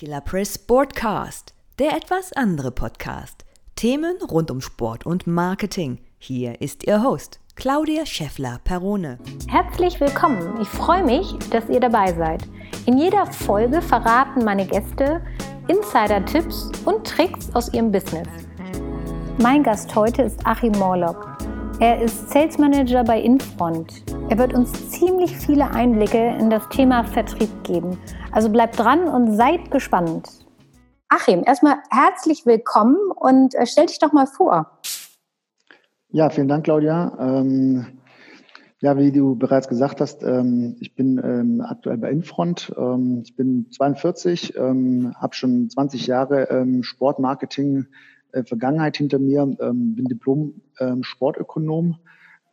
Killer Press Sportcast, der etwas andere Podcast. Themen rund um Sport und Marketing. Hier ist Ihr Host, Claudia Scheffler-Perone. Herzlich willkommen. Ich freue mich, dass ihr dabei seid. In jeder Folge verraten meine Gäste Insider-Tipps und Tricks aus ihrem Business. Mein Gast heute ist Achim Morlock. Er ist Sales Manager bei Infront. Er wird uns ziemlich viele Einblicke in das Thema Vertrieb geben also bleibt dran und seid gespannt. Achim, erstmal herzlich willkommen und äh, stell dich doch mal vor. Ja, vielen Dank, Claudia. Ähm, ja, wie du bereits gesagt hast, ähm, ich bin ähm, aktuell bei Infront. Ähm, ich bin 42, ähm, habe schon 20 Jahre ähm, Sportmarketing äh, Vergangenheit hinter mir, bin Diplom-Sportökonom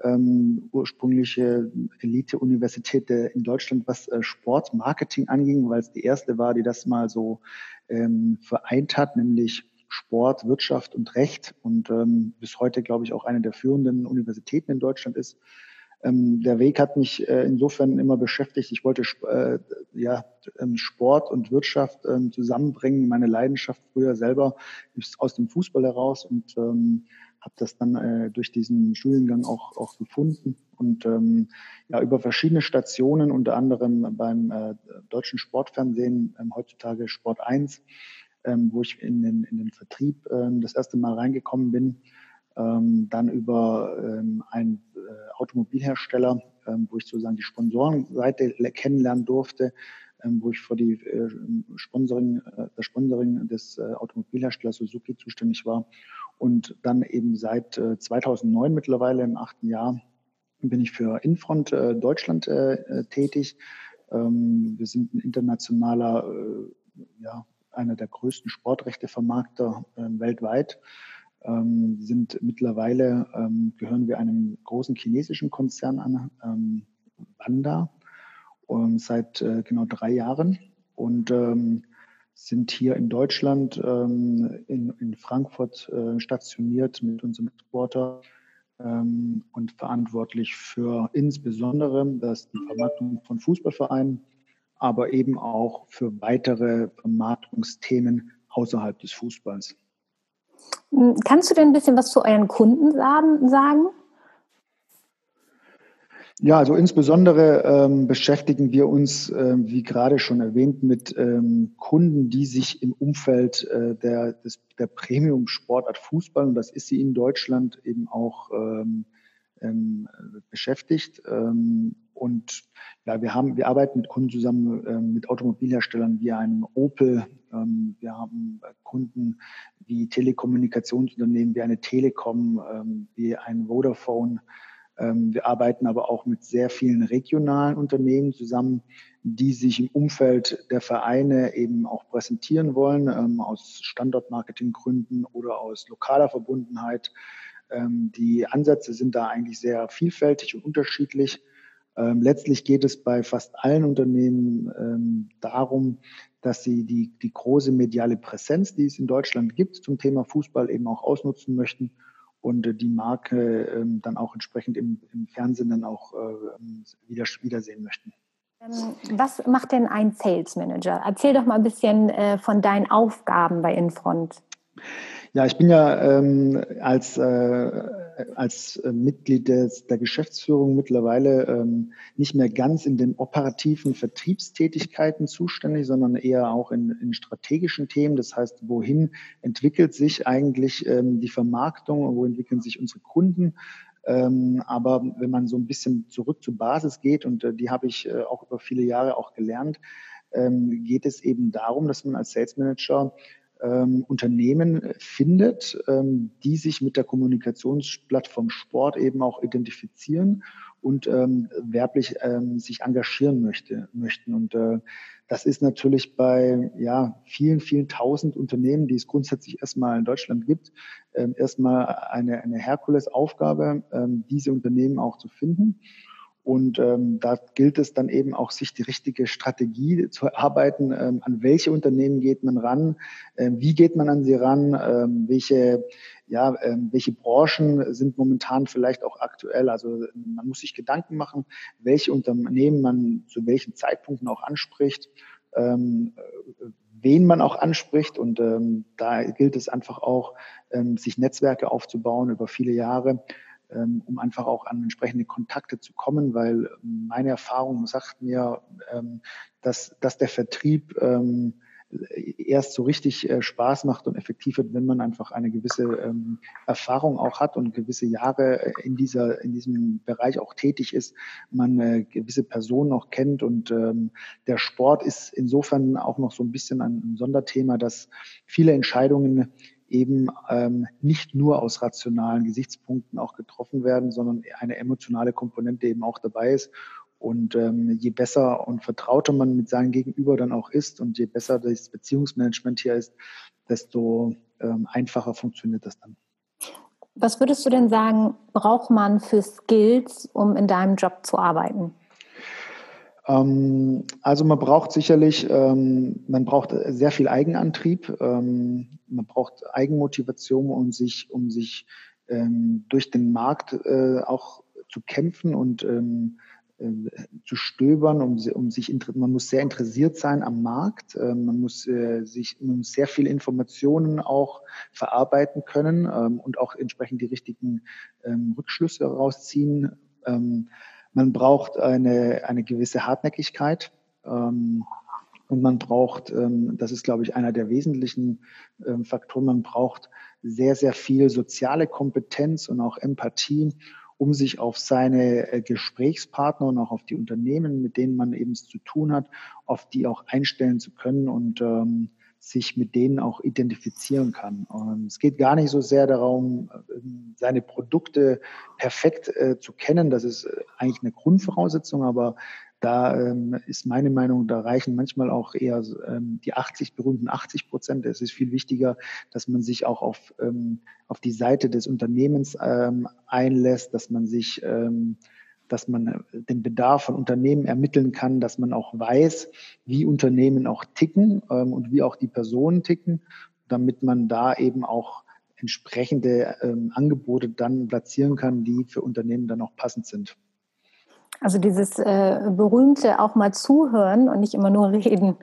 ähm, ursprüngliche Elite-Universität in Deutschland, was äh, Sportmarketing anging, weil es die erste war, die das mal so ähm, vereint hat, nämlich Sport, Wirtschaft und Recht und ähm, bis heute, glaube ich, auch eine der führenden Universitäten in Deutschland ist. Ähm, der Weg hat mich äh, insofern immer beschäftigt. Ich wollte äh, ja, ähm, Sport und Wirtschaft ähm, zusammenbringen. Meine Leidenschaft früher selber aus dem Fußball heraus und ähm, habe das dann äh, durch diesen Studiengang auch, auch gefunden und ähm, ja über verschiedene Stationen, unter anderem beim äh, deutschen Sportfernsehen, ähm, heutzutage Sport 1, ähm, wo ich in den, in den Vertrieb ähm, das erste Mal reingekommen bin, ähm, dann über ähm, einen äh, Automobilhersteller, ähm, wo ich sozusagen die Sponsorenseite kennenlernen durfte, wo ich für die äh, Sponsoring, äh, das Sponsoring des äh, Automobilherstellers Suzuki zuständig war und dann eben seit äh, 2009 mittlerweile im achten Jahr bin ich für Infront Deutschland tätig. Ähm, wir sind ein internationaler, ja, einer der größten Sportrechtevermarkter äh, weltweit. Ähm, sind mittlerweile, ähm, gehören wir einem großen chinesischen Konzern an, ähm, Wanda, und seit äh, genau drei Jahren. Und ähm, sind hier in Deutschland, ähm, in, in Frankfurt äh, stationiert mit unserem Exporter ähm, und verantwortlich für insbesondere das die Vermarktung von Fußballvereinen, aber eben auch für weitere Vermarktungsthemen außerhalb des Fußballs. Kannst du denn ein bisschen was zu euren Kunden sagen? Ja, also insbesondere ähm, beschäftigen wir uns, äh, wie gerade schon erwähnt, mit ähm, Kunden, die sich im Umfeld äh, der, des, der Premium-Sportart Fußball, und das ist sie in Deutschland, eben auch ähm, ähm, beschäftigt. Ähm, und ja, wir haben, wir arbeiten mit Kunden zusammen, äh, mit Automobilherstellern wie einem Opel. Ähm, wir haben Kunden wie Telekommunikationsunternehmen, wie eine Telekom, ähm, wie ein Vodafone. Ähm, wir arbeiten aber auch mit sehr vielen regionalen Unternehmen zusammen, die sich im Umfeld der Vereine eben auch präsentieren wollen, ähm, aus Standortmarketinggründen oder aus lokaler Verbundenheit. Ähm, die Ansätze sind da eigentlich sehr vielfältig und unterschiedlich. Letztlich geht es bei fast allen Unternehmen darum, dass sie die, die große mediale Präsenz, die es in Deutschland gibt, zum Thema Fußball eben auch ausnutzen möchten und äh, die Marke ähm, dann auch entsprechend im, im Fernsehen dann auch äh, wieder, wiedersehen möchten. Ähm, was macht denn ein Sales Manager? Erzähl doch mal ein bisschen äh, von deinen Aufgaben bei Infront. Ja, ich bin ja ähm, als, äh, als äh, Mitglied des, der Geschäftsführung mittlerweile ähm, nicht mehr ganz in den operativen Vertriebstätigkeiten zuständig, sondern eher auch in, in strategischen Themen. Das heißt, wohin entwickelt sich eigentlich ähm, die Vermarktung, wo entwickeln sich unsere Kunden? Ähm, aber wenn man so ein bisschen zurück zur Basis geht, und äh, die habe ich äh, auch über viele Jahre auch gelernt, ähm, geht es eben darum, dass man als Sales Manager ähm, Unternehmen findet, ähm, die sich mit der Kommunikationsplattform Sport eben auch identifizieren und ähm, werblich ähm, sich engagieren möchte, möchten. Und äh, das ist natürlich bei ja, vielen, vielen tausend Unternehmen, die es grundsätzlich erstmal in Deutschland gibt, ähm, erstmal eine, eine Herkulesaufgabe, ähm, diese Unternehmen auch zu finden. Und ähm, da gilt es dann eben auch, sich die richtige Strategie zu erarbeiten. Ähm, an welche Unternehmen geht man ran? Ähm, wie geht man an sie ran? Ähm, welche, ja, ähm, welche Branchen sind momentan vielleicht auch aktuell? Also man muss sich Gedanken machen, welche Unternehmen man zu welchen Zeitpunkten auch anspricht. ähm, wen man auch anspricht. Und ähm, da gilt es einfach auch, ähm, sich Netzwerke aufzubauen über viele Jahre, ähm, um einfach auch an entsprechende Kontakte zu kommen, weil meine Erfahrung sagt mir, ähm, dass, dass der Vertrieb ähm, erst so richtig äh, Spaß macht und effektiv wird, wenn man einfach eine gewisse ähm, Erfahrung auch hat und gewisse Jahre äh, in dieser in diesem Bereich auch tätig ist, man äh, gewisse Personen auch kennt und ähm, der Sport ist insofern auch noch so ein bisschen ein, ein Sonderthema, dass viele Entscheidungen eben ähm, nicht nur aus rationalen Gesichtspunkten auch getroffen werden, sondern eine emotionale Komponente eben auch dabei ist. Und ähm, je besser und vertrauter man mit seinem Gegenüber dann auch ist und je besser das Beziehungsmanagement hier ist, desto ähm, einfacher funktioniert das dann. Was würdest du denn sagen, braucht man für Skills, um in deinem Job zu arbeiten? Ähm, also man braucht sicherlich, ähm, man braucht sehr viel Eigenantrieb, ähm, man braucht Eigenmotivation, um sich, um sich durch den Markt äh, auch zu kämpfen und äh, zu stöbern, um, um sich, man muss sehr interessiert sein am Markt, man muss äh, sich, man muss sehr viele Informationen auch verarbeiten können und auch entsprechend die richtigen Rückschlüsse rausziehen. Ähm, man braucht eine, eine gewisse Hartnäckigkeit. und man braucht, das ist, glaube ich, einer der wesentlichen Faktoren, man braucht sehr, sehr viel soziale Kompetenz und auch Empathie, um sich auf seine äh, Gesprächspartner und auch auf die Unternehmen, mit denen man eben zu tun hat, auf die auch einstellen zu können und ähm, sich mit denen auch identifizieren kann. Und es geht gar nicht so sehr darum, seine Produkte perfekt äh, zu kennen. Das ist äh, eigentlich eine Grundvoraussetzung, aber da ähm, ist meine Meinung, da reichen manchmal auch eher ähm, die 80, berühmten 80 Prozent. Es ist viel wichtiger, dass man sich auch auf, ähm, auf die Seite des Unternehmens ähm, einlässt, dass man sich, ähm, dass man den Bedarf von Unternehmen ermitteln kann, dass man auch weiß, wie Unternehmen auch ticken ähm, und wie auch die Personen ticken, damit man da eben auch entsprechende ähm, Angebote dann platzieren kann, die für Unternehmen dann auch passend sind. Also dieses äh, berühmte auch mal zuhören und nicht immer nur reden.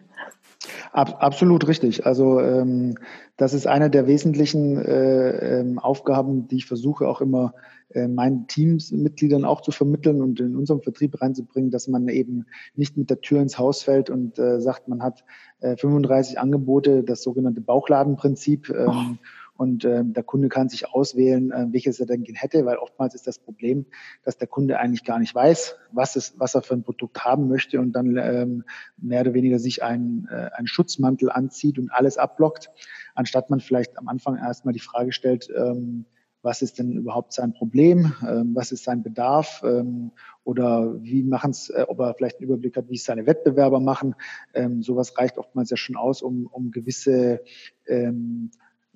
Ab, absolut richtig. Also ähm, das ist eine der wesentlichen äh, ähm, Aufgaben, die ich versuche auch immer äh, meinen Teamsmitgliedern auch zu vermitteln und in unserem Vertrieb reinzubringen, dass man eben nicht mit der Tür ins Haus fällt und äh, sagt, man hat äh, 35 Angebote, das sogenannte Bauchladenprinzip. Ähm, oh und äh, der Kunde kann sich auswählen, äh, welches er denn hätte, weil oftmals ist das Problem, dass der Kunde eigentlich gar nicht weiß, was, es, was er für ein Produkt haben möchte und dann ähm, mehr oder weniger sich einen, äh, einen Schutzmantel anzieht und alles abblockt, anstatt man vielleicht am Anfang erstmal die Frage stellt, ähm, was ist denn überhaupt sein Problem, ähm, was ist sein Bedarf ähm, oder wie machen es, äh, ob er vielleicht einen Überblick hat, wie es seine Wettbewerber machen. Ähm, sowas reicht oftmals ja schon aus, um, um gewisse ähm,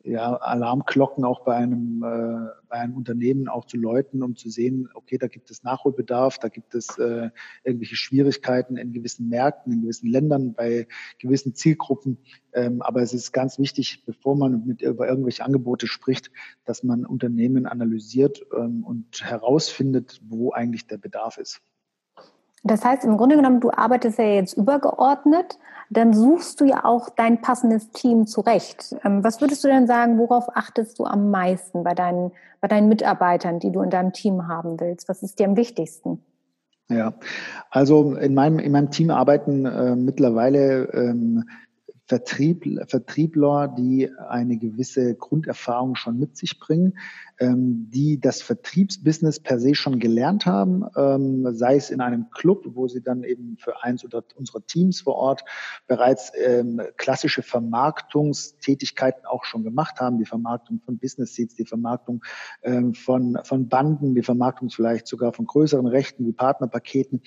ja, Alarmglocken auch bei einem, äh, bei einem Unternehmen auch zu läuten, um zu sehen, okay, da gibt es Nachholbedarf, da gibt es äh, irgendwelche Schwierigkeiten in gewissen Märkten, in gewissen Ländern, bei gewissen Zielgruppen. Ähm, aber es ist ganz wichtig, bevor man mit über irgendwelche Angebote spricht, dass man Unternehmen analysiert ähm, und herausfindet, wo eigentlich der Bedarf ist. Das heißt, im Grunde genommen, du arbeitest ja jetzt übergeordnet, dann suchst du ja auch dein passendes Team zurecht. Ähm, was würdest du denn sagen, worauf achtest du am meisten bei deinen, bei deinen Mitarbeitern, die du in deinem Team haben willst? Was ist dir am wichtigsten? Ja, also in meinem, in meinem Team arbeiten äh, mittlerweile ähm, Vertrieb, Vertriebler, die eine gewisse Grunderfahrung schon mit sich bringen, ähm, die das Vertriebsbusiness per se schon gelernt haben, ähm, sei es in einem Club, wo sie dann eben für eins oder unserer Teams vor Ort bereits ähm, klassische Vermarktungstätigkeiten auch schon gemacht haben, die Vermarktung von Business Seats, die Vermarktung ähm, von, von Banden, die Vermarktung vielleicht sogar von größeren Rechten wie Partnerpaketen.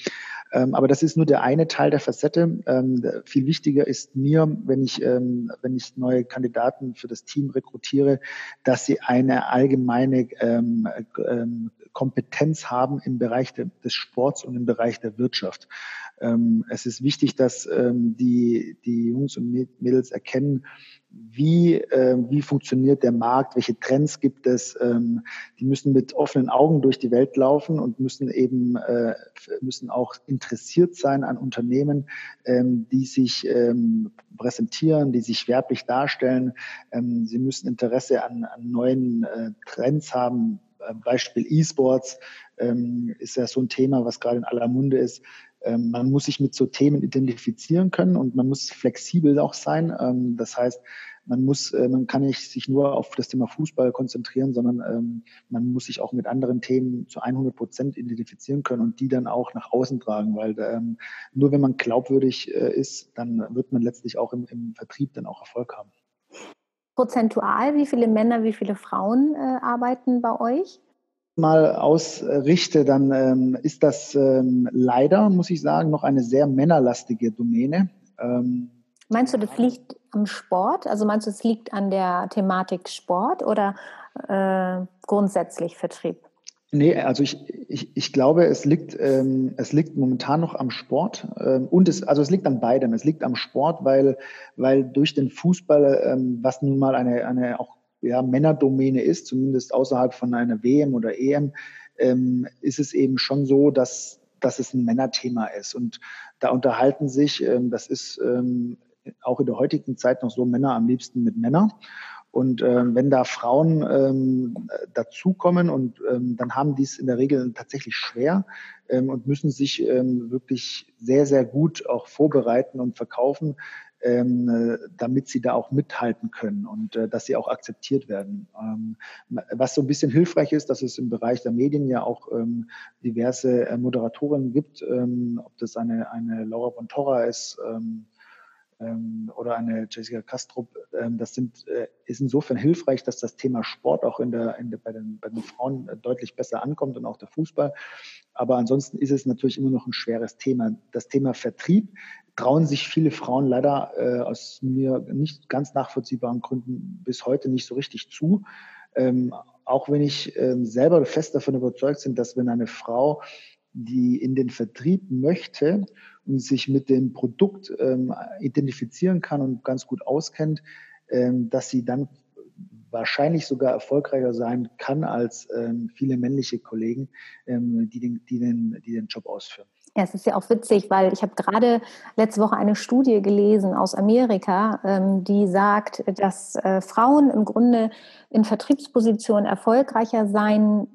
Ähm, aber das ist nur der eine Teil der Facette. Ähm, viel wichtiger ist mir, wenn ich, wenn ich neue Kandidaten für das Team rekrutiere, dass sie eine allgemeine eine ähm, ähm, Kompetenz haben im Bereich de, des Sports und im Bereich der Wirtschaft. Ähm, es ist wichtig, dass ähm, die, die Jungs und Mädels erkennen, wie, äh, wie funktioniert der Markt, welche Trends gibt es. Ähm, die müssen mit offenen Augen durch die Welt laufen und müssen eben äh, müssen auch interessiert sein an Unternehmen, ähm, die sich ähm, präsentieren, die sich werblich darstellen. Ähm, sie müssen Interesse an, an neuen äh, Trends haben. Äh, Beispiel E-Sports ähm, ist ja so ein Thema, was gerade in aller Munde ist. Ähm, man muss sich mit so Themen identifizieren können und man muss flexibel auch sein. Ähm, das heißt, man muss, äh, man kann nicht sich nur auf das Thema Fußball konzentrieren, sondern ähm, man muss sich auch mit anderen Themen zu 100 Prozent identifizieren können und die dann auch nach außen tragen, weil nur wenn man glaubwürdig äh, ist, dann wird man letztlich auch im, im Vertrieb dann auch Erfolg haben. Prozentual, wie viele Männer, wie viele Frauen äh, arbeiten bei euch? Mal ausrichte, dann ähm, ist das ähm, leider, muss ich sagen, noch eine sehr männerlastige Domäne. Ähm, meinst du, das liegt am Sport? Also meinst du, es liegt an der Thematik Sport oder äh, grundsätzlich Vertrieb? Nee, also ich, ich, ich glaube, es liegt, ähm, es liegt momentan noch am Sport ähm, und es, also es liegt an beidem. Es liegt am Sport, weil, weil durch den Fußball, ähm, was nun mal eine, eine auch ja, Männerdomäne ist, zumindest außerhalb von einer WM oder EM, ähm, ist es eben schon so, dass, dass es ein Männerthema ist. Und da unterhalten sich, ähm, das ist ähm, auch in der heutigen Zeit noch so, Männer am liebsten mit Männern. Und ähm, wenn da Frauen ähm, dazukommen und ähm, dann haben die es in der Regel tatsächlich schwer ähm, und müssen sich ähm, wirklich sehr, sehr gut auch vorbereiten und verkaufen, ähm, äh, damit sie da auch mithalten können und äh, dass sie auch akzeptiert werden. Ähm, was so ein bisschen hilfreich ist, dass es im Bereich der Medien ja auch ähm, diverse äh, Moderatorinnen gibt, ähm, ob das eine, eine Laura Bontorra ist, ähm, ähm, oder eine Jessica Kastrup, ähm, das sind, äh, ist insofern hilfreich, dass das Thema Sport auch in der, in der, bei, den, bei den Frauen äh, deutlich besser ankommt und auch der Fußball. Aber ansonsten ist es natürlich immer noch ein schweres Thema. Das Thema Vertrieb trauen sich viele Frauen leider äh, aus mir nicht ganz nachvollziehbaren Gründen bis heute nicht so richtig zu. Ähm, auch wenn ich ähm, selber fest davon überzeugt bin, dass wenn eine Frau, die in den Vertrieb möchte und sich mit dem Produkt ähm, identifizieren kann und ganz gut auskennt, ähm, dass sie dann wahrscheinlich sogar erfolgreicher sein kann als ähm, viele männliche Kollegen, ähm, die, den, die, den, die den Job ausführen. Ja, es ist ja auch witzig, weil ich habe gerade letzte Woche eine Studie gelesen aus Amerika, ähm, die sagt, dass äh, Frauen im Grunde in Vertriebspositionen erfolgreicher sein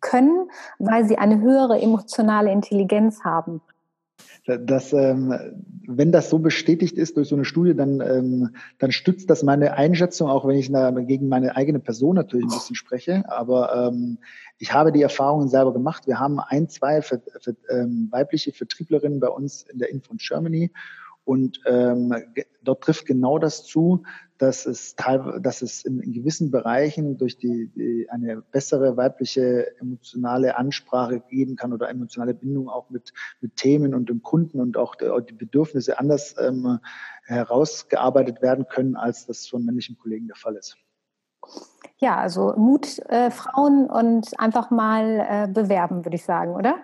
können, weil sie eine höhere emotionale Intelligenz haben dass, ähm, wenn das so bestätigt ist durch so eine Studie, dann, ähm, dann stützt das meine Einschätzung, auch wenn ich na, gegen meine eigene Person natürlich ein bisschen spreche. Aber ähm, ich habe die Erfahrungen selber gemacht. Wir haben ein, zwei für, für, ähm, weibliche Vertrieblerinnen bei uns in der Info Germany und ähm, dort trifft genau das zu, dass es, teilweise, dass es in, in gewissen Bereichen durch die, die, eine bessere weibliche emotionale Ansprache geben kann oder emotionale Bindung auch mit, mit Themen und dem Kunden und auch die, die Bedürfnisse anders ähm, herausgearbeitet werden können, als das von männlichen Kollegen der Fall ist. Ja, also Mut, äh, Frauen und einfach mal äh, bewerben, würde ich sagen, oder?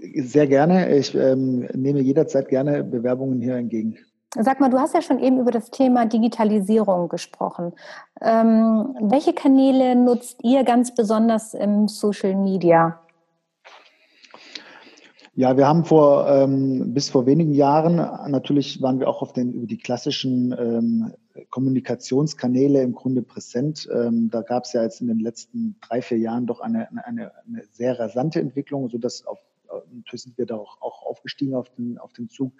Sehr gerne. Ich ähm, nehme jederzeit gerne Bewerbungen hier entgegen. Sag mal, du hast ja schon eben über das Thema Digitalisierung gesprochen. Ähm, welche Kanäle nutzt ihr ganz besonders im Social Media? Ja, wir haben vor ähm, bis vor wenigen Jahren natürlich waren wir auch auf den über die klassischen ähm, Kommunikationskanäle im Grunde präsent. Ähm, da gab es ja jetzt in den letzten drei vier Jahren doch eine, eine, eine sehr rasante Entwicklung, so dass auf natürlich sind wir da auch, auch aufgestiegen auf den, auf den Zug.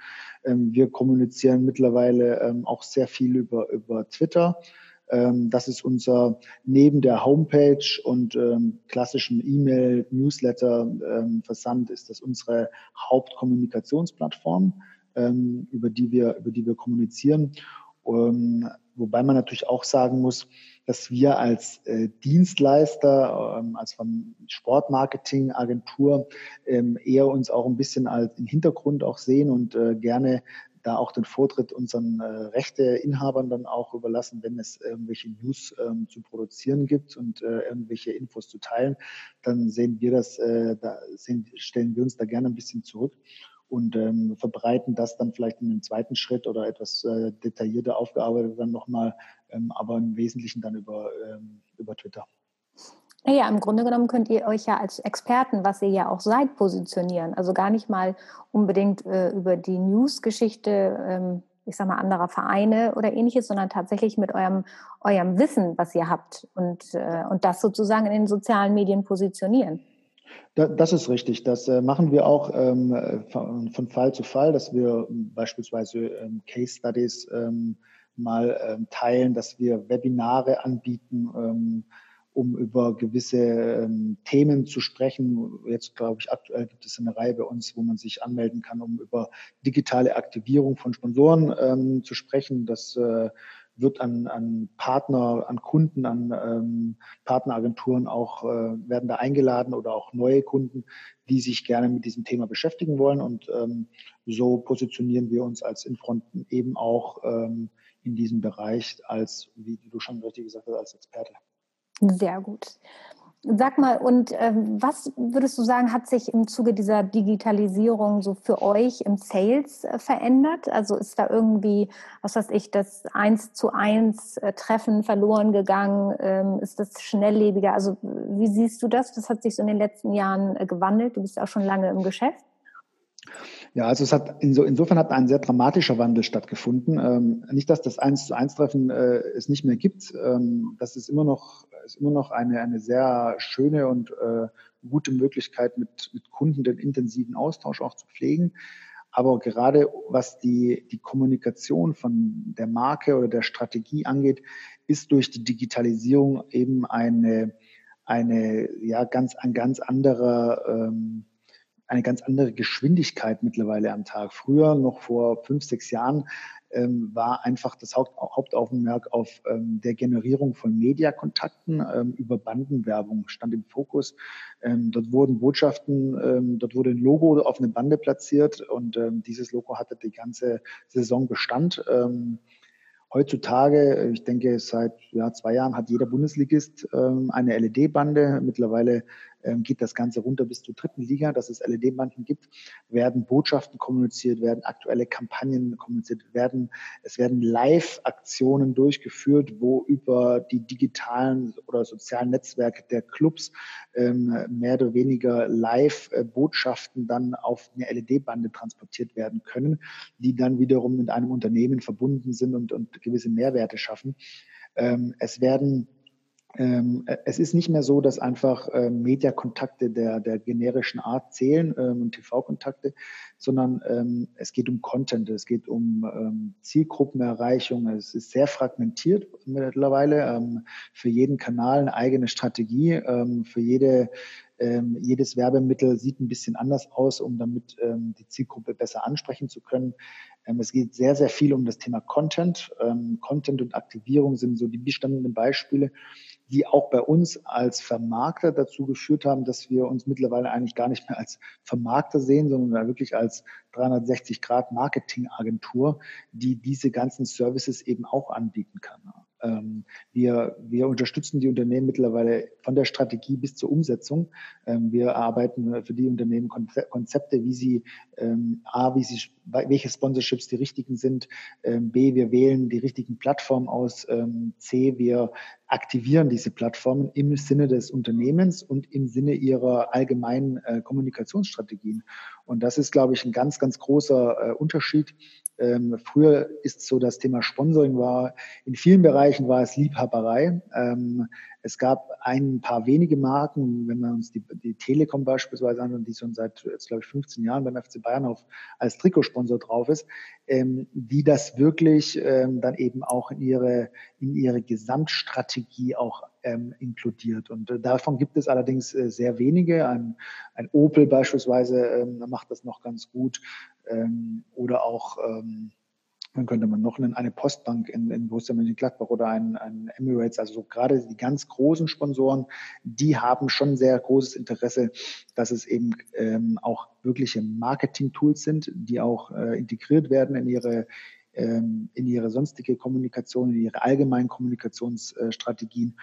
Ähm, wir kommunizieren mittlerweile ähm, auch sehr viel über, über Twitter. Ähm, das ist unser, neben der Homepage und klassischen E-Mail, Newsletter, Versand, ist das unsere Hauptkommunikationsplattform, über die wir, über die wir kommunizieren. wobei man natürlich auch sagen muss, dass wir als äh, Dienstleister, ähm, als von Sportmarketing-Agentur ähm, eher uns auch ein bisschen als im Hintergrund auch sehen und äh, gerne da auch den Vortritt unseren äh, Rechteinhabern dann auch überlassen, wenn es irgendwelche News ähm, zu produzieren gibt und äh, irgendwelche Infos zu teilen, dann sehen wir das, äh, da sehen, stellen wir uns da gerne ein bisschen zurück und ähm, verbreiten das dann vielleicht in einem zweiten Schritt oder etwas äh, detaillierter aufgearbeitet dann nochmal, ähm, aber im Wesentlichen dann über, ähm, über Twitter. Ja, im Grunde genommen könnt ihr euch ja als Experten, was ihr ja auch seid, positionieren. Also gar nicht mal unbedingt äh, über die News-Geschichte, ähm, ich sag mal, anderer Vereine oder ähnliches, sondern tatsächlich mit eurem, eurem Wissen, was ihr habt und, äh, und das sozusagen in den sozialen Medien positionieren. Das ist richtig. Das äh, machen wir auch ähm, von Fall zu Fall, dass wir beispielsweise ähm, Case Studies ähm, mal teilen, dass wir Webinare anbieten, um über gewisse Themen zu sprechen. Jetzt glaube ich, aktuell gibt es eine Reihe bei uns, wo man sich anmelden kann, um über digitale Aktivierung von Sponsoren zu sprechen. Das äh, wird an, an Partner, an Kunden, an ähm, Partneragenturen auch, äh, werden da eingeladen oder auch neue Kunden, die sich gerne mit diesem Thema beschäftigen wollen. Und ähm, so positionieren wir uns als Infronten eben auch ähm, in diesem Bereich als, wie du schon richtig gesagt hast, als Experte. Sehr gut. Sag mal, und äh, was würdest du sagen, hat sich im Zuge dieser Digitalisierung so für euch im Sales äh, verändert? Also ist da irgendwie, was weiß ich, das eins zu eins äh, Treffen verloren gegangen? Ähm, ist das schnelllebiger? Also wie siehst du das? Das hat sich so in den letzten Jahren äh, gewandelt. Du bist auch schon lange im Geschäft. Ja, also es hat inso, insofern hat ein sehr dramatischer Wandel stattgefunden. Ähm, nicht, dass das eins zu eins Treffen äh, es nicht mehr gibt. Ähm, das ist immer noch ist immer noch eine eine sehr schöne und äh, gute Möglichkeit, mit mit Kunden den intensiven Austausch auch zu pflegen. Aber gerade was die die Kommunikation von der Marke oder der Strategie angeht, ist durch die Digitalisierung eben eine eine ja ganz ein ganz anderer ähm, eine ganz andere Geschwindigkeit mittlerweile am Tag. Früher, noch vor fünf, sechs Jahren, ähm, war einfach das Haupt, Hauptaugenmerk auf ähm, der Generierung von Mediakontakten ähm, über Bandenwerbung stand im Fokus. Ähm, dort wurden Botschaften, ähm, dort wurde ein Logo auf eine Bande platziert und ähm, dieses Logo hatte die ganze Saison Bestand. Heutzutage, ich denke, seit ja, zwei Jahren hat jeder Bundesligist ähm, eine LED-Bande. Mittlerweile geht das Ganze runter bis zur dritten Liga, dass es LED-Banden gibt, werden Botschaften kommuniziert, werden aktuelle Kampagnen kommuniziert, werden, es werden Live-Aktionen durchgeführt, wo über die digitalen oder sozialen Netzwerke der Clubs ähm, mehr oder weniger Live-Botschaften dann auf eine LED-Bande transportiert werden können, die dann wiederum mit einem Unternehmen verbunden sind und, und gewisse Mehrwerte schaffen. Ähm, es werden ähm, äh, es ist nicht mehr so, dass einfach ähm, Mediakontakte der, der generischen Art zählen ähm, und TV-Kontakte, sondern ähm, es geht um Content, es geht um ähm, Zielgruppenerreichung. Es ist sehr fragmentiert mittlerweile. Ähm, für jeden Kanal eine eigene Strategie, für jede ähm, jedes Werbemittel sieht ein bisschen anders aus, um damit ähm, die Zielgruppe besser ansprechen zu können. Es geht sehr, sehr viel um das Thema Content. Content und Aktivierung sind so die bestandenen Beispiele die auch bei uns als Vermarkter dazu geführt haben, dass wir uns mittlerweile eigentlich gar nicht mehr als Vermarkter sehen, sondern wirklich als 360 Grad Marketingagentur, die diese ganzen Services eben auch anbieten kann. Ähm, wir, wir unterstützen die Unternehmen mittlerweile von der Strategie bis zur Umsetzung. Ähm, wir arbeiten für die Unternehmen Konzepte, wie sie ähm, A, wie sie, welche Sponsorships die richtigen sind, B, wir wählen die richtigen Plattformen aus, C, wir aktivieren diese Plattformen im Sinne des Unternehmens und im Sinne ihrer allgemeinen äh, Kommunikationsstrategien. Und das ist, glaube ich, ein ganz, ganz großer äh, Unterschied ähm, früher ist so das Thema Sponsoring war, in vielen Bereichen war es Liebhaberei. Ähm, es gab ein paar wenige Marken, wenn wir uns die, die Telekom beispielsweise anschauen, die schon seit, jetzt glaube ich, 15 Jahren beim FC Bayern auf, als Trikotsponsor drauf ist, ähm, die das wirklich ähm, dann eben auch in ihre, in ihre Gesamtstrategie auch ähm, inkludiert. Und äh, davon gibt es allerdings äh, sehr wenige. Ein, ein Opel beispielsweise ähm, macht das noch ganz gut ähm, oder auch ähm, dann könnte man noch nennen, eine Postbank in, in Borussia Mönchengladbach oder ein, ein Emirates, also so gerade die ganz großen Sponsoren, die haben schon sehr großes Interesse, dass es eben ähm, auch wirkliche Marketing-Tools sind, die auch äh, integriert werden in ihre ähm, in ihre sonstige Kommunikation, in ihre allgemeinen Kommunikationsstrategien.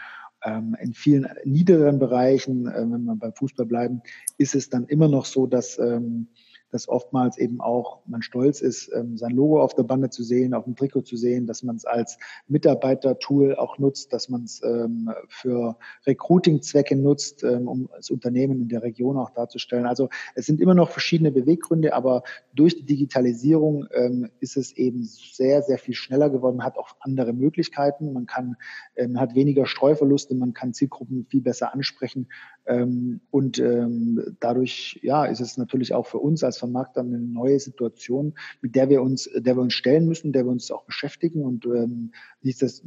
Ähm, in vielen niederen Bereichen, äh, wenn wir beim Fußball bleiben, ist es dann immer noch so, dass ähm, dass oftmals eben auch man stolz ist, ähm, sein Logo auf der Bande zu sehen, auf dem Trikot zu sehen, dass man es als Mitarbeitertool auch nutzt, dass man es ähm, für Recruiting-Zwecke nutzt, ähm, um als Unternehmen in der Region auch darzustellen. Also es sind immer noch verschiedene Beweggründe, aber durch die Digitalisierung ist es eben sehr, sehr viel schneller geworden, man hat auch andere Möglichkeiten, man kann, man hat weniger Streuverluste, man kann Zielgruppen viel besser ansprechen und dadurch, ja, ist es natürlich auch für uns als als Vermarkter eine neue Situation, mit der wir uns, der wir uns stellen müssen, der wir uns auch beschäftigen. Und ähm, das,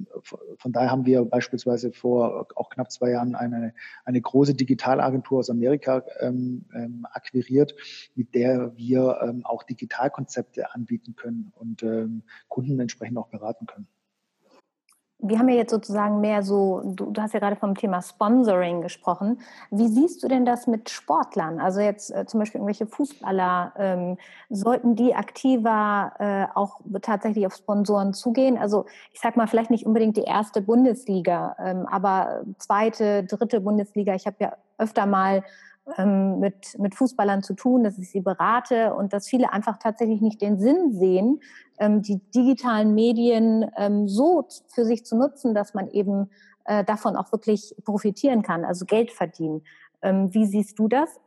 von daher haben wir beispielsweise vor auch knapp zwei Jahren eine, eine große Digitalagentur aus Amerika ähm, ähm, akquiriert, mit der wir ähm, auch Digitalkonzepte anbieten können und ähm, Kunden entsprechend auch beraten können wir haben ja jetzt sozusagen mehr so, du, du, hast ja gerade vom Thema Sponsoring gesprochen. Wie siehst du denn das mit Sportlern? Also jetzt äh, zum Beispiel irgendwelche Fußballer, ähm, sollten die aktiver äh, auch tatsächlich auf Sponsoren zugehen? Also ich sag mal, vielleicht nicht unbedingt die erste Bundesliga, ähm, aber zweite, dritte Bundesliga. Ich habe ja öfter mal ähm, mit, mit Fußballern zu tun, dass ich sie berate und dass viele einfach tatsächlich nicht den Sinn sehen, ähm, die digitalen Medien ähm, so für sich zu nutzen, dass man eben äh, davon auch wirklich profitieren kann, also Geld verdienen. Ähm, wie siehst du das?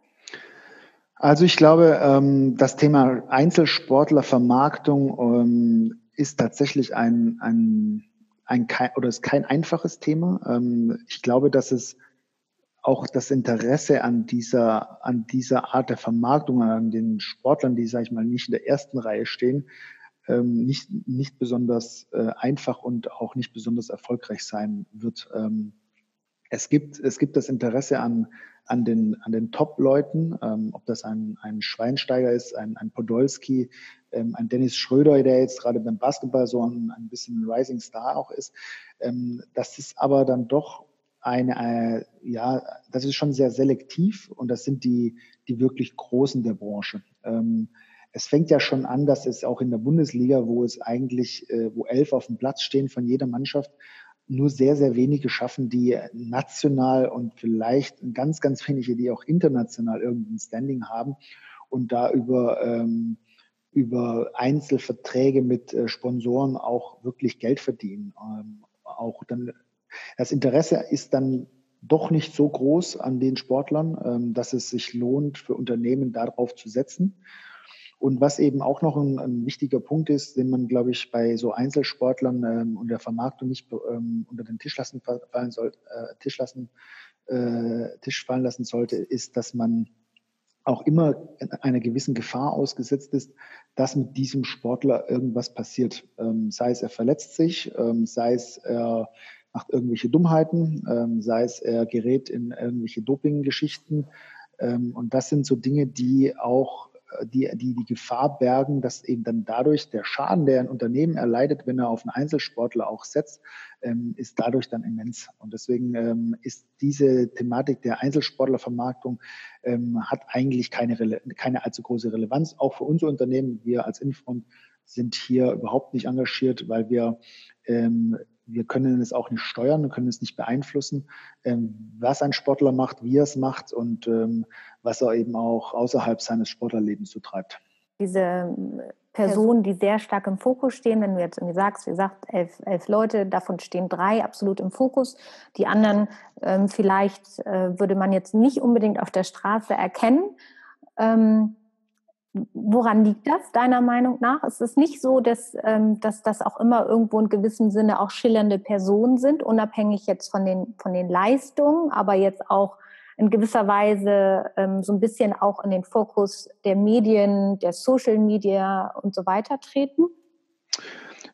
Also ich glaube, ähm, das Thema Einzelsportlervermarktung ähm, ist tatsächlich ein, ein, ein oder ist kein einfaches Thema. Ich glaube, dass es auch das Interesse an dieser, an dieser Art der Vermarktung, an den Sportlern, die, sage ich mal, nicht in der ersten Reihe stehen, ähm, nicht, nicht besonders äh, einfach und auch nicht besonders erfolgreich sein wird. Ähm, es gibt, es gibt das Interesse an, an den, an den Top-Leuten, ähm, ob das ein, ein Schweinsteiger ist, ein, ein Podolski, ähm, ein Dennis Schröder, der jetzt gerade beim Basketball so ein, ein bisschen Rising Star auch ist. Ähm, das ist aber dann doch eine, äh, ja, das ist schon sehr selektiv und das sind die, die wirklich Großen der Branche. Ähm, es fängt ja schon an, dass es auch in der Bundesliga, wo es eigentlich, äh, wo elf auf dem Platz stehen von jeder Mannschaft, nur sehr, sehr wenige schaffen, die national und vielleicht ganz, ganz wenige, die auch international irgendein Standing haben und da über, ähm, über Einzelverträge mit äh, Sponsoren auch wirklich Geld verdienen. Ähm, auch dann das Interesse ist dann doch nicht so groß an den Sportlern, ähm, dass es sich lohnt, für Unternehmen darauf zu setzen. Und was eben auch noch ein, ein, wichtiger Punkt ist, den man, glaube ich, bei so Einzelsportlern ähm, und der Vermarktung nicht ähm, unter den Tisch lassen fallen soll, äh, Tisch lassen, äh, Tisch fallen lassen sollte, ist, dass man auch immer einer gewissen Gefahr ausgesetzt ist, dass mit diesem Sportler irgendwas passiert. Ähm, sei es er verletzt sich, ähm, sei es er macht irgendwelche Dummheiten, ähm, sei es er gerät in irgendwelche Doping-Geschichten. Ähm, und das sind so Dinge, die auch äh, die, die die Gefahr bergen, dass eben dann dadurch der Schaden, der ein Unternehmen erleidet, wenn er auf einen Einzelsportler auch setzt, ähm, ist dadurch dann immens. Und deswegen ähm, ist diese Thematik der Einzelsportlervermarktung ähm, hat eigentlich keine, keine allzu große Relevanz. Auch für unser Unternehmen, wir als Infront sind hier überhaupt nicht engagiert, weil wir ähm, wir können es auch nicht steuern, wir können es nicht beeinflussen, ähm, was ein Sportler macht, wie er es macht und ähm, was er eben auch außerhalb seines Sportlerlebens so treibt. Diese ähm, Personen, die sehr stark im Fokus stehen, wenn du jetzt irgendwie sagst, wie gesagt, elf, elf Leute, davon stehen drei absolut im Fokus. Die anderen ähm, vielleicht äh, würde man jetzt nicht unbedingt auf der Straße erkennen. Ähm, Woran liegt das deiner Meinung nach? Ist es nicht so, dass, ähm, dass das auch immer irgendwo in gewissem Sinne auch schillernde Personen sind, unabhängig jetzt von den, von den Leistungen, aber jetzt auch in gewisser Weise ähm, so ein bisschen auch in den Fokus der Medien, der Social Media und so weiter treten?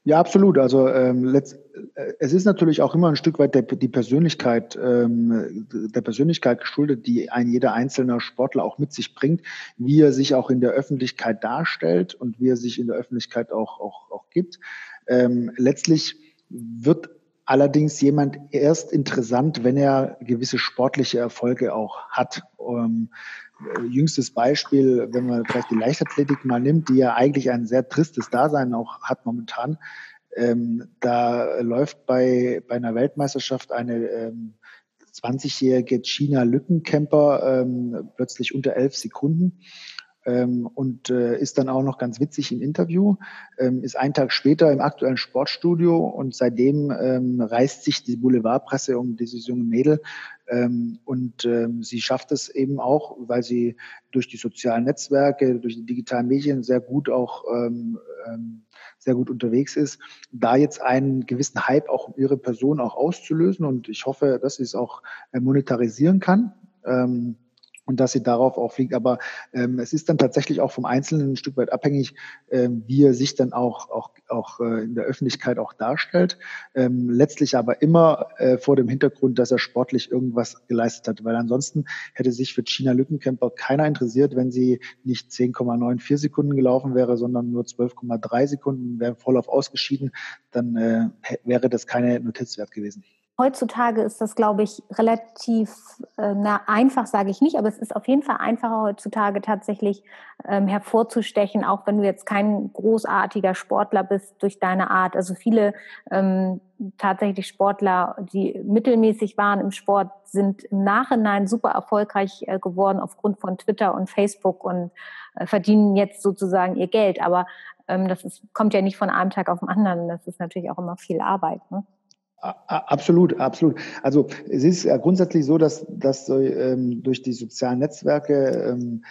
Ja, absolut. Also ähm, letzt, äh, es ist natürlich auch immer ein Stück weit der, die Persönlichkeit, ähm, der Persönlichkeit geschuldet, die ein jeder einzelne Sportler auch mit sich bringt, wie er sich auch in der Öffentlichkeit darstellt und wie er sich in der Öffentlichkeit auch, auch, auch gibt. Ähm, letztlich wird allerdings jemand erst interessant, wenn er gewisse sportliche Erfolge auch hat. Ähm, jüngstes Beispiel, wenn man vielleicht die Leichtathletik mal nimmt, die ja eigentlich ein sehr tristes Dasein auch hat momentan. Ähm, da läuft bei, bei einer Weltmeisterschaft eine ähm, 20-jährige China Lückencamper ähm, plötzlich unter elf Sekunden ähm, und äh, ist dann auch noch ganz witzig im Interview, ähm, ist einen Tag später im aktuellen Sportstudio und seitdem ähm, reißt sich die Boulevardpresse um dieses junge Mädel. Ähm, und ähm, sie schafft es eben auch, weil sie durch die sozialen Netzwerke, durch die digitalen Medien sehr gut auch ähm, sehr gut unterwegs ist, da jetzt einen gewissen Hype auch um ihre Person auch auszulösen. Und ich hoffe, dass sie es auch äh, monetarisieren kann. Ähm, und dass sie darauf auch fliegt. Aber ähm, es ist dann tatsächlich auch vom Einzelnen ein Stück weit abhängig, ähm, wie er sich dann auch, auch, auch äh, in der Öffentlichkeit auch darstellt. Ähm, letztlich aber immer äh, vor dem Hintergrund, dass er sportlich irgendwas geleistet hat. Weil ansonsten hätte sich für China Lückencamper keiner interessiert, wenn sie nicht 10,94 Sekunden gelaufen wäre, sondern nur 12,3 Sekunden, wäre voll auf ausgeschieden, dann äh, wäre das keine Notiz wert gewesen. Heutzutage ist das, glaube ich, relativ äh, na, einfach, sage ich nicht, aber es ist auf jeden Fall einfacher heutzutage tatsächlich ähm, hervorzustechen, auch wenn du jetzt kein großartiger Sportler bist durch deine Art. Also viele ähm, tatsächlich Sportler, die mittelmäßig waren im Sport, sind im Nachhinein super erfolgreich äh, geworden aufgrund von Twitter und Facebook und äh, verdienen jetzt sozusagen ihr Geld. Aber ähm, das ist, kommt ja nicht von einem Tag auf den anderen. Das ist natürlich auch immer viel Arbeit. Ne? Absolut, absolut. Also es ist ja grundsätzlich so, dass, dass so, ähm, durch die sozialen Netzwerke ähm,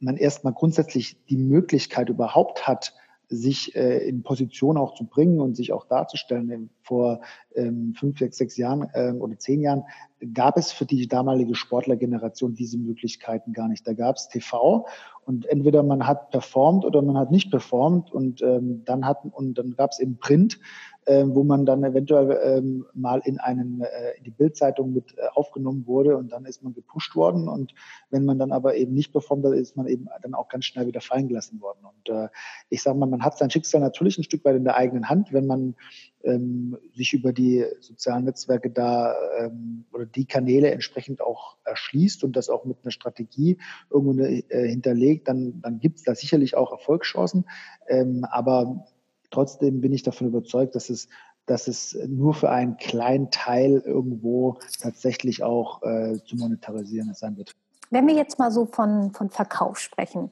man erstmal grundsätzlich die Möglichkeit überhaupt hat, sich äh, in Position auch zu bringen und sich auch darzustellen. Vor ähm, fünf, sechs, sechs Jahren ähm, oder zehn Jahren gab es für die damalige Sportlergeneration diese Möglichkeiten gar nicht. Da gab es TV und entweder man hat performt oder man hat nicht performt und ähm, dann hat und dann gab es eben Print ähm, wo man dann eventuell ähm, mal in einen äh, in die Bildzeitung mit äh, aufgenommen wurde und dann ist man gepusht worden und wenn man dann aber eben nicht performt, dann ist man eben dann auch ganz schnell wieder fallen gelassen worden. Und äh, ich sage mal, man hat sein Schicksal natürlich ein Stück weit in der eigenen Hand, wenn man ähm, sich über die sozialen Netzwerke da ähm, oder die Kanäle entsprechend auch erschließt und das auch mit einer Strategie irgendwo äh, hinterlegt, dann, dann gibt es da sicherlich auch Erfolgschancen. Ähm, aber Trotzdem bin ich davon überzeugt, dass es, dass es nur für einen kleinen Teil irgendwo tatsächlich auch äh, zu monetarisieren sein wird. Wenn wir jetzt mal so von, von Verkauf sprechen,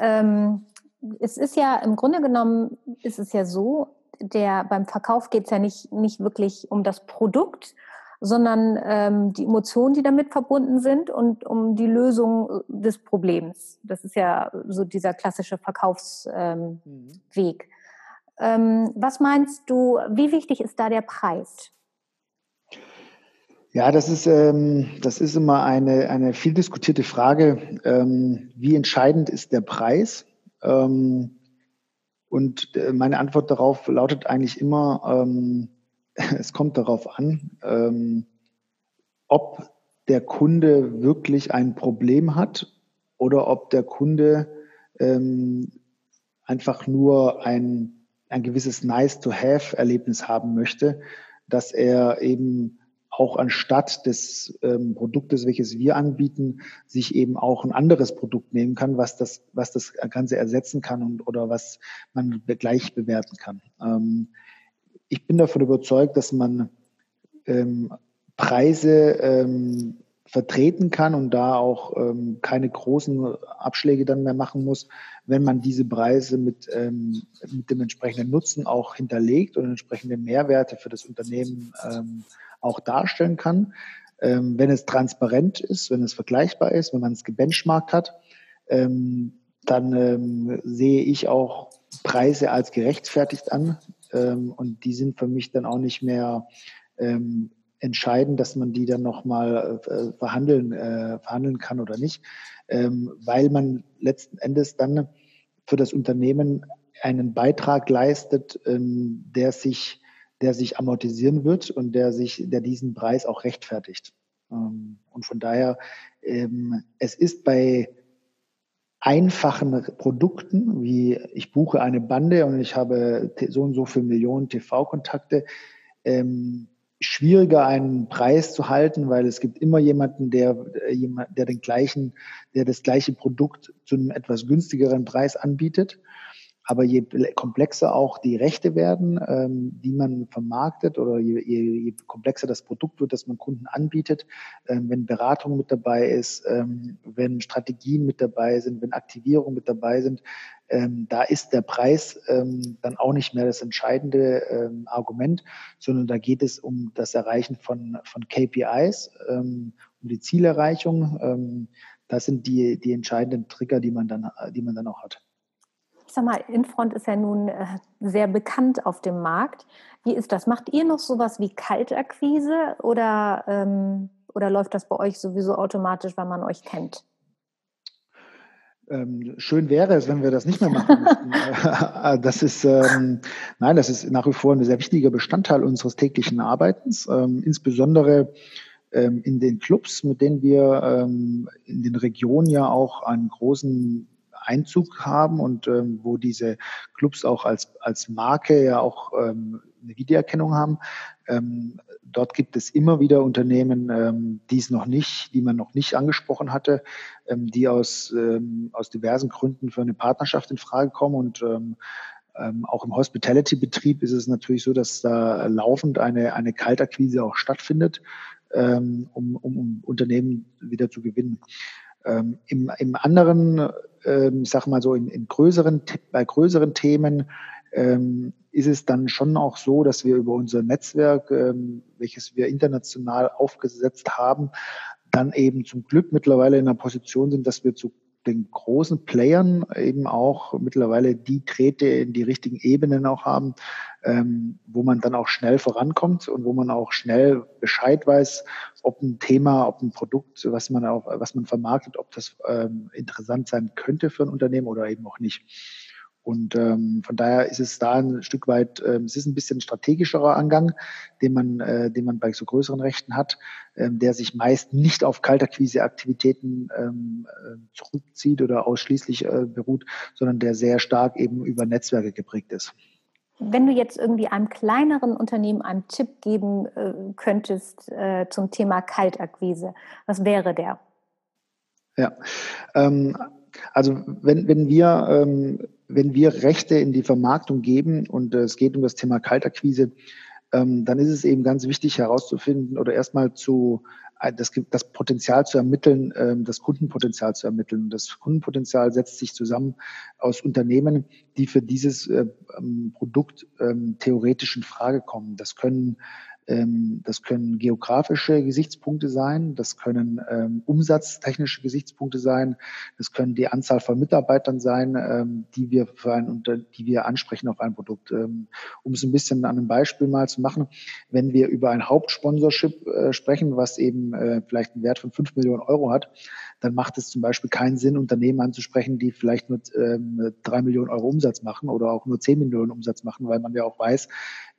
ähm, es ist ja im Grunde genommen ist es ja so, der beim Verkauf geht es ja nicht, nicht wirklich um das Produkt, sondern ähm, die Emotionen, die damit verbunden sind und um die Lösung des Problems. Das ist ja so dieser klassische Verkaufsweg. Ähm, mhm. Ähm, was meinst du, wie wichtig ist da der Preis? Ja, das ist, ähm, das ist immer eine, eine viel diskutierte Frage. Ähm, wie entscheidend ist der Preis? Ähm, und äh, meine Antwort darauf lautet eigentlich immer, ähm, es kommt darauf an, ähm, ob der Kunde wirklich ein Problem hat oder ob der Kunde ähm, einfach nur ein ein gewisses Nice-to-Have-Erlebnis haben möchte, dass er eben auch anstatt des ähm, Produktes, welches wir anbieten, sich eben auch ein anderes Produkt nehmen kann, was das, was das Ganze ersetzen kann und oder was man gleich bewerten kann. Ähm, ich bin davon überzeugt, dass man ähm, Preise ähm, vertreten kann und da auch ähm, keine großen Abschläge dann mehr machen muss, wenn man diese Preise mit, ähm, mit dem entsprechenden Nutzen auch hinterlegt und entsprechende Mehrwerte für das Unternehmen ähm, auch darstellen kann. Ähm, wenn es transparent ist, wenn es vergleichbar ist, wenn man es gebenchmarkt hat, ähm, dann ähm, sehe ich auch Preise als gerechtfertigt an ähm, und die sind für mich dann auch nicht mehr ähm, entscheiden, dass man die dann nochmal äh, verhandeln, äh, verhandeln kann oder nicht, ähm, weil man letzten Endes dann für das Unternehmen einen Beitrag leistet, der sich, der sich amortisieren wird und der sich, der diesen Preis auch rechtfertigt. Ähm, und von daher, ähm, es ist bei einfachen Produkten, wie ich buche eine Bande und ich habe so und so viele Millionen TV-Kontakte, ähm, schwieriger einen Preis zu halten, weil es gibt immer jemanden, der, der den gleichen, der das gleiche Produkt zu einem etwas günstigeren Preis anbietet. Aber je komplexer auch die Rechte werden, ähm, die man vermarktet oder je, je, je, komplexer das Produkt wird, das man Kunden anbietet, ähm, wenn Beratung mit dabei ist, ähm, wenn Strategien mit dabei sind, wenn Aktivierung mit dabei sind, ähm, da ist der Preis ähm, dann auch nicht mehr das entscheidende ähm, Argument, sondern da geht es um das Erreichen von, von KPIs, um die Zielerreichung. das sind die, die entscheidenden Trigger, die man dann, die man dann auch hat ich sag mal, Infront ist ja nun äh, sehr bekannt auf dem Markt. Wie ist das? Macht ihr noch sowas wie Kaltakquise oder, ähm, oder läuft das bei euch sowieso automatisch, weil man euch kennt? Ähm, schön wäre es, wenn wir das nicht mehr machen müssten. Äh, das ist, ähm, nein, das ist nach wie vor ein sehr wichtiger Bestandteil unseres täglichen Arbeitens, ähm, insbesondere ähm, in den Clubs, mit denen wir ähm, in den Regionen ja auch einen großen Einzug haben und ähm, wo diese Clubs auch als, als Marke ja auch ähm, eine Wiedererkennung haben. Ähm, dort gibt es immer wieder Unternehmen, ähm, die es noch nicht, die man noch nicht angesprochen hatte, ähm, die aus, ähm, aus diversen Gründen für eine Partnerschaft in Frage kommen und ähm, ähm, auch im Hospitality-Betrieb ist es natürlich so, dass da laufend eine, eine Kaltakquise auch stattfindet, ähm, um, um, um Unternehmen wieder zu gewinnen. Ähm, im, Im anderen, ähm, ich sage mal so, in, in größeren, bei größeren Themen ähm, ist es dann schon auch so, dass wir über unser Netzwerk, ähm, welches wir international aufgesetzt haben, dann eben zum Glück mittlerweile in einer Position sind, dass wir zu den großen Playern eben auch mittlerweile die Drähte in die richtigen Ebenen auch haben, ähm, wo man dann auch schnell vorankommt und wo man auch schnell Bescheid weiß, ob ein Thema, ob ein Produkt, was man auch, was man vermarktet, ob das ähm, interessant sein könnte für ein Unternehmen oder eben auch nicht. Und ähm, von daher ist es da ein Stück weit, ähm, es ist ein bisschen strategischerer Angang, den man, äh, den man bei so größeren Rechten hat, ähm, der sich meist nicht auf Kaltakquise-Aktivitäten ähm, äh, zurückzieht oder ausschließlich äh, beruht, sondern der sehr stark eben über Netzwerke geprägt ist. Wenn du jetzt irgendwie einem kleineren Unternehmen einen Tipp geben äh, könntest äh, zum Thema Kaltakquise, was wäre der? Ja, ähm, also wenn, wenn wir ähm, wenn wir Rechte in die Vermarktung geben und äh, es geht um das Thema Kaltakquise, ähm, dann ist es eben ganz wichtig herauszufinden oder erstmal zu das, das Potenzial zu ermitteln, ähm, das Kundenpotenzial zu ermitteln. Das Kundenpotenzial setzt sich zusammen aus Unternehmen, die für dieses äh, ähm, Produkt ähm, theoretisch in Frage kommen. Das können das können geografische Gesichtspunkte sein, das können ähm, umsatztechnische Gesichtspunkte sein, das können die Anzahl von Mitarbeitern sein, ähm, die wir für ein, die wir ansprechen auf ein Produkt. Ähm, um es ein bisschen an einem Beispiel mal zu machen, wenn wir über ein Hauptsponsorship äh, sprechen, was eben äh, vielleicht einen Wert von fünf Millionen Euro hat, dann macht es zum Beispiel keinen Sinn, Unternehmen anzusprechen, die vielleicht nur ähm, drei Millionen Euro Umsatz machen oder auch nur zehn Millionen Umsatz machen, weil man ja auch weiß,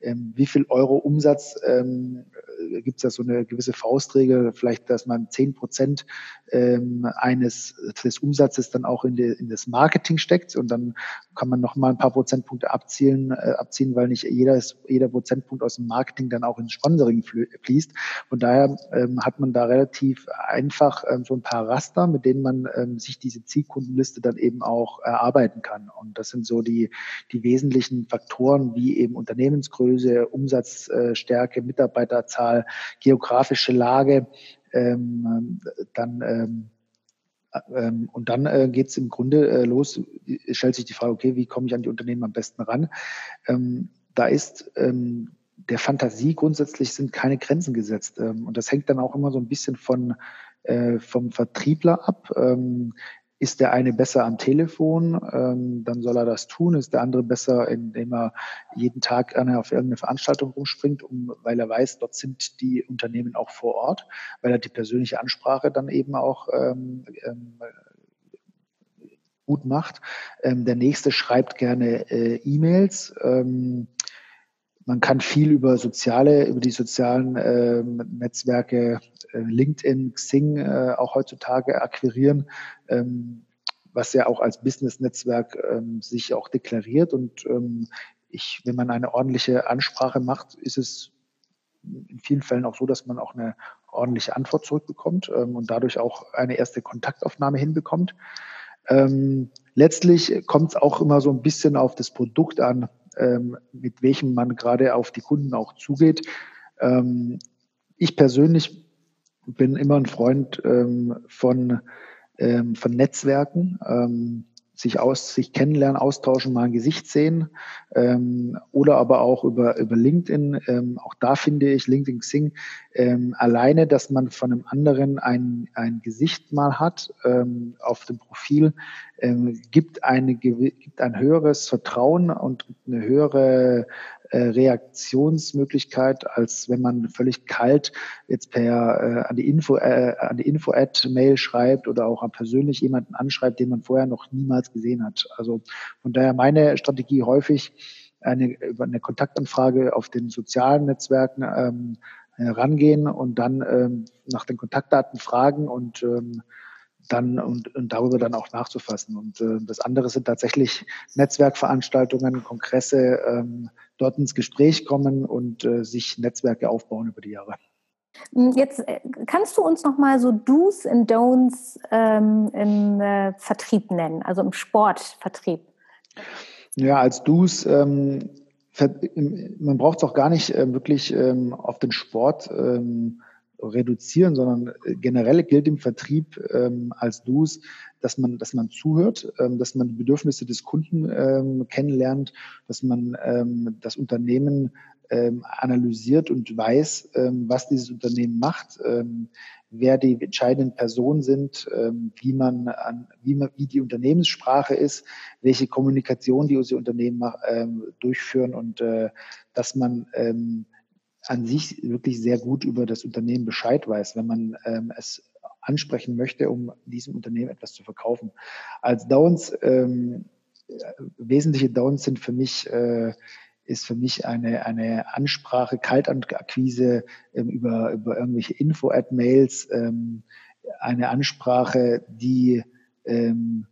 ähm, wie viel Euro Umsatz ähm, äh, gibt es da so eine gewisse Faustregel, vielleicht, dass man zehn Prozent ähm, eines des Umsatzes dann auch in, die, in das Marketing steckt und dann kann man noch mal ein paar Prozentpunkte abzielen, äh, abziehen, weil nicht jeder, jeder Prozentpunkt aus dem Marketing dann auch ins Sponsoring fließt. Von daher ähm, hat man da relativ einfach ähm, so ein paar Raster, mit denen man ähm, sich diese Zielkundenliste dann eben auch erarbeiten kann. Und das sind so die, die wesentlichen Faktoren wie eben Unternehmensgröße, Umsatzstärke, Mitarbeiterzahl, geografische Lage, ähm, dann ähm, ähm, und dann äh, geht es im Grunde äh, los, stellt sich die Frage, okay, wie komme ich an die Unternehmen am besten ran? Ähm, da ist ähm, der Fantasie grundsätzlich sind keine Grenzen gesetzt. Ähm, und das hängt dann auch immer so ein bisschen von, äh, vom Vertriebler ab. Ähm, ist der eine besser am Telefon, ähm, dann soll er das tun. Ist der andere besser, indem er jeden Tag auf irgendeine Veranstaltung rumspringt, um, weil er weiß, dort sind die Unternehmen auch vor Ort, weil er die persönliche Ansprache dann eben auch ähm, ähm, gut macht. Ähm, der nächste schreibt gerne äh, E-Mails. Ähm, man kann viel über soziale, über die sozialen äh, Netzwerke, LinkedIn, Xing äh, auch heutzutage akquirieren, ähm, was ja auch als Business-Netzwerk ähm, sich auch deklariert. Und ähm, ich, wenn man eine ordentliche Ansprache macht, ist es in vielen Fällen auch so, dass man auch eine ordentliche Antwort zurückbekommt und dadurch auch eine erste Kontaktaufnahme hinbekommt. Letztlich kommt es auch immer so ein bisschen auf das Produkt an, mit welchem man gerade auf die Kunden auch zugeht. Ich persönlich bin immer ein Freund ähm, von, ähm, von Netzwerken sich aus, sich kennenlernen, austauschen, mal ein Gesicht sehen ähm, oder aber auch über, über LinkedIn. Ähm, auch da finde ich LinkedIn Xing ähm, alleine, dass man von einem anderen ein, ein Gesicht mal hat ähm, auf dem Profil, ähm, gibt, eine, gibt ein höheres Vertrauen und eine höhere äh, Reaktionsmöglichkeit, als wenn man völlig kalt jetzt per äh, an die Info äh, an die Info-Ad-Mail schreibt oder auch persönlich jemanden anschreibt, den man vorher noch niemals gesehen hat. Also von daher meine Strategie häufig eine über eine Kontaktanfrage auf den sozialen Netzwerken ähm, rangehen und dann ähm, nach den Kontaktdaten fragen und ähm, dann und, und darüber dann auch nachzufassen. Und äh, das andere sind tatsächlich Netzwerkveranstaltungen, Kongresse, ähm, dort ins Gespräch kommen und äh, sich Netzwerke aufbauen über die Jahre. Hm, jetzt äh, kannst du uns noch mal so Do's and Don'ts ähm, im äh, Vertrieb nennen, also im Sportvertrieb. Ja, als Do's ähm, man braucht es auch gar nicht äh, wirklich ähm, auf den Sport ähm, reduzieren, sondern äh, generell gilt im Vertrieb ähm, als Do's, dass man, dass man zuhört, ähm, dass man die Bedürfnisse des Kunden ähm, kennenlernt, dass man ähm, das Unternehmen ähm, analysiert und weiß, ähm, was dieses Unternehmen macht, ähm, wer die entscheidenden Personen sind, ähm, wie man an, wie man, wie die Unternehmenssprache ist, welche Kommunikation die Unternehmen ähm, durchführen und äh, dass man ähm, an sich wirklich sehr gut über das Unternehmen Bescheid weiß, wenn man ähm, es ansprechen möchte, um diesem Unternehmen etwas zu verkaufen. Als Downs, ähm, wesentliche Downs sind für mich, äh, ist für mich eine, eine Ansprache, Kaltakquise ähm, über, über irgendwelche Info-Ad-Mails, ähm, eine Ansprache, die ähm,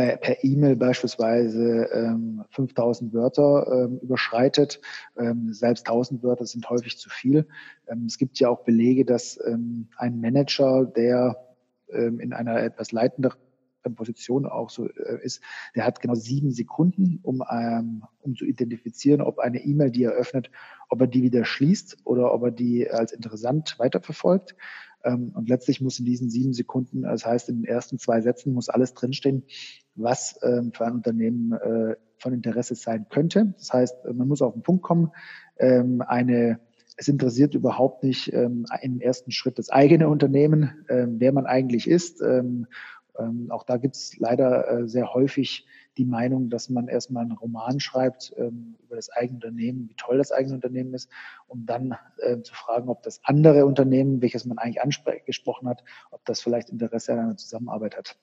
per, per E-Mail beispielsweise ähm, 5000 Wörter ähm, überschreitet. Ähm, selbst 1000 Wörter sind häufig zu viel. Ähm, es gibt ja auch Belege, dass ähm, ein Manager, der ähm, in einer etwas leitenderen Position auch so äh, ist, der hat genau sieben Sekunden, um, ähm, um zu identifizieren, ob eine E-Mail, die er öffnet, ob er die wieder schließt oder ob er die als interessant weiterverfolgt. Ähm, und letztlich muss in diesen sieben Sekunden, das heißt in den ersten zwei Sätzen, muss alles drinstehen, was ähm, für ein Unternehmen äh, von Interesse sein könnte. Das heißt, man muss auf den Punkt kommen. Ähm, eine, es interessiert überhaupt nicht im ersten Schritt das eigene Unternehmen, wer man eigentlich ist. Auch da gibt es leider äh, sehr häufig die Meinung, dass man erstmal einen Roman schreibt ähm, über das eigene Unternehmen, wie toll das eigene Unternehmen ist, um dann äh, zu fragen, ob das andere Unternehmen, welches man eigentlich angesprochen hat, ob das vielleicht Interesse an einer Zusammenarbeit hat.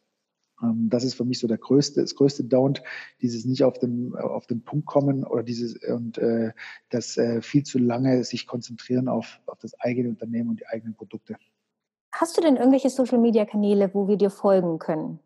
Ähm, das ist für mich so der größte, das größte Down, dieses nicht auf den, auf den Punkt kommen oder dieses und äh, das äh, viel zu lange sich konzentrieren auf, auf das eigene Unternehmen und die eigenen Produkte. Hast du denn irgendwelche Social Media Kanäle, wo wir dir folgen können?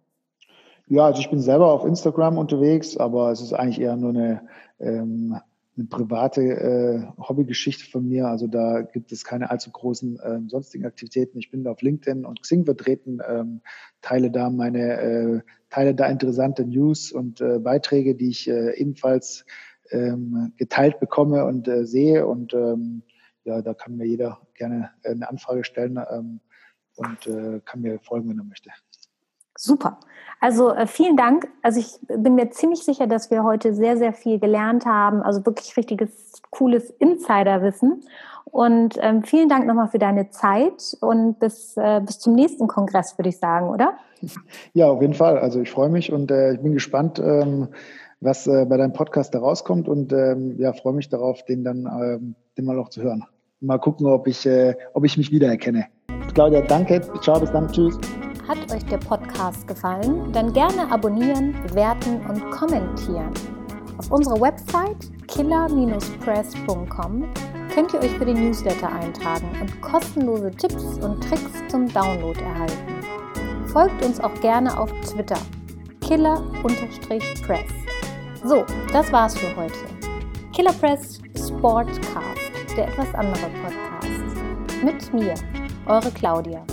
Ja, also ich bin selber auf Instagram unterwegs, aber es ist eigentlich eher nur eine, ähm, eine private äh, Hobbygeschichte von mir. Also da gibt es keine allzu großen ähm, sonstigen Aktivitäten. Ich bin auf LinkedIn und Xing vertreten, ähm, teile da meine, äh, teile da interessante News und äh, Beiträge, die ich äh, ebenfalls ähm, geteilt bekomme und äh, sehe. Und ähm, ja, da kann mir jeder gerne äh, eine Anfrage stellen ähm, und äh, kann mir folgen, wenn er möchte. Super. Also äh, vielen Dank. Also ich bin mir ziemlich sicher, dass wir heute sehr, sehr viel gelernt haben. Also wirklich richtiges, cooles Insiderwissen. Und ähm, vielen Dank nochmal für deine Zeit und bis, äh, bis zum nächsten Kongress, würde ich sagen, oder? Ja, auf jeden Fall. Also ich freue mich und äh, ich bin gespannt, ähm, was äh, bei deinem Podcast da rauskommt und ähm, ja, freue mich darauf, den dann ähm, den mal auch zu hören. Mal gucken, ob ich, äh, ob ich mich wiedererkenne. Claudia, danke. Ciao, bis dann. Tschüss. Hat euch der Podcast gefallen? Dann gerne abonnieren, bewerten und kommentieren. Auf unserer Website killer-press.com könnt ihr euch für den Newsletter eintragen und kostenlose Tipps und Tricks zum Download erhalten. Folgt uns auch gerne auf Twitter killer-press. So, das war's für heute. Killer Press Sportcast, der etwas andere Podcast. Mit mir, eure Claudia.